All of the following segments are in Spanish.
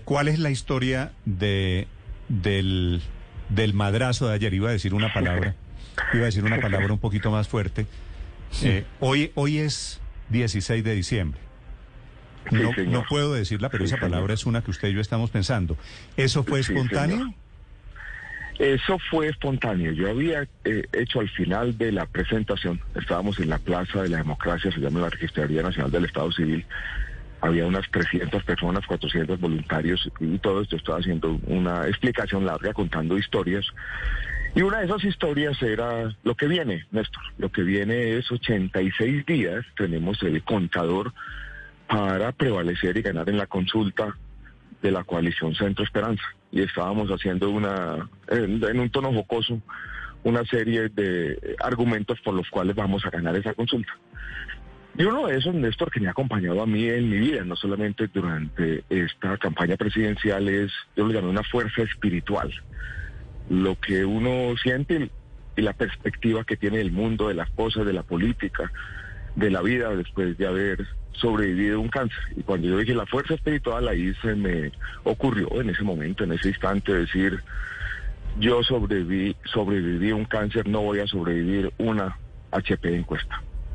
¿Cuál es la historia de del, del madrazo de ayer? Iba a decir una palabra. Iba a decir una palabra un poquito más fuerte. Eh, hoy, hoy es 16 de diciembre. No, Sí, señor. no puedo decirla, pero Sí, esa palabra señor. es una que usted y yo estamos pensando. ¿Eso fue Sí, espontáneo? señor. Eso fue espontáneo. Yo había eh, hecho al final de la presentación, estábamos en la Plaza de la Democracia, se llama la Registraría Nacional del Estado Civil. Había unas 300 personas, 400 voluntarios y todo esto estaba haciendo una explicación larga contando historias. Y una de esas historias era lo que viene, Néstor. Lo que viene es 86 días, tenemos el contador para prevalecer y ganar en la consulta de la coalición Centro Esperanza. Y estábamos haciendo una, en, un tono jocoso, una serie de argumentos por los cuales vamos a ganar esa consulta. Y uno de esos, Néstor, que me ha acompañado a mí en mi vida, no solamente durante esta campaña presidencial, es, yo lo llamé una fuerza espiritual. Lo que uno siente y la perspectiva que tiene del mundo, de las cosas, de la política, de la vida después de haber sobrevivido un cáncer. Y cuando yo dije la fuerza espiritual, ahí se me ocurrió en ese momento, en ese instante, decir, yo sobreviví, sobreviví un cáncer, no voy a sobrevivir una HP encuesta.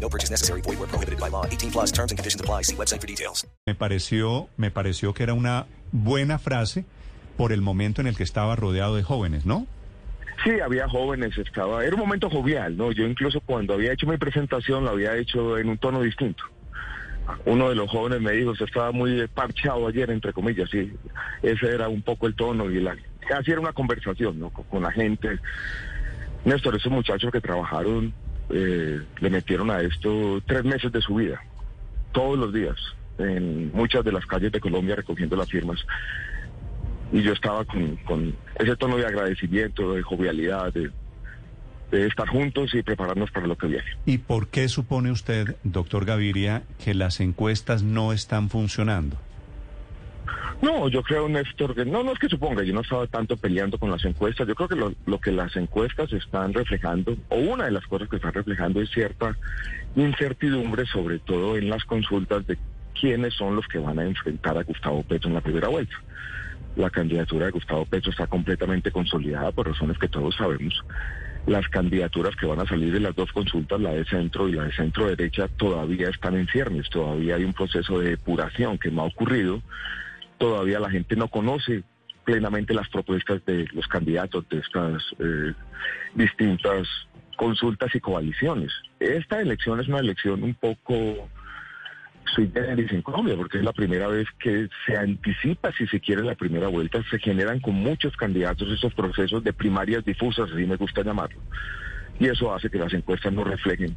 No purchase necessary. Void where prohibited by law. 18 plus terms and conditions apply. See website for details. me pareció me pareció que era una buena frase por el momento en el que estaba rodeado de jóvenes, ¿no? Sí, había jóvenes, estaba, era un momento jovial, ¿no? Yo incluso cuando había hecho mi presentación lo había hecho en un tono distinto. Uno de los jóvenes me dijo, usted estaba muy parchado ayer, entre comillas, sí. Ese era un poco el tono y la, así era una conversación, ¿no? Con, con la gente. Néstor, esos muchachos que trabajaron, eh, le metieron a esto tres meses de su vida, todos los días, en muchas de las calles de Colombia recogiendo las firmas y yo estaba con, ese tono de agradecimiento, de jovialidad, de, de estar juntos y prepararnos para lo que viene. ¿Y por qué supone usted, doctor Gaviria, que las encuestas no están funcionando? No, yo creo, Néstor, que no, no es que suponga, yo no estaba tanto peleando con las encuestas, yo creo que lo, lo que las encuestas están reflejando, o una de las cosas que están reflejando es cierta incertidumbre, sobre todo en las consultas de quiénes son los que van a enfrentar a Gustavo Petro en la primera vuelta. La candidatura de Gustavo Petro está completamente consolidada por razones que todos sabemos. Las candidaturas que van a salir de las dos consultas, la de centro y la de centro derecha, todavía están en ciernes, todavía hay un proceso de depuración que no ha ocurrido, todavía la gente no conoce plenamente las propuestas de los candidatos de estas eh, distintas consultas y coaliciones. Esta elección es una elección un poco sui en Colombia, porque es la primera vez que se anticipa, si se quiere, la primera vuelta. Se generan con muchos candidatos esos procesos de primarias difusas, así me gusta llamarlo. Y eso hace que las encuestas no reflejen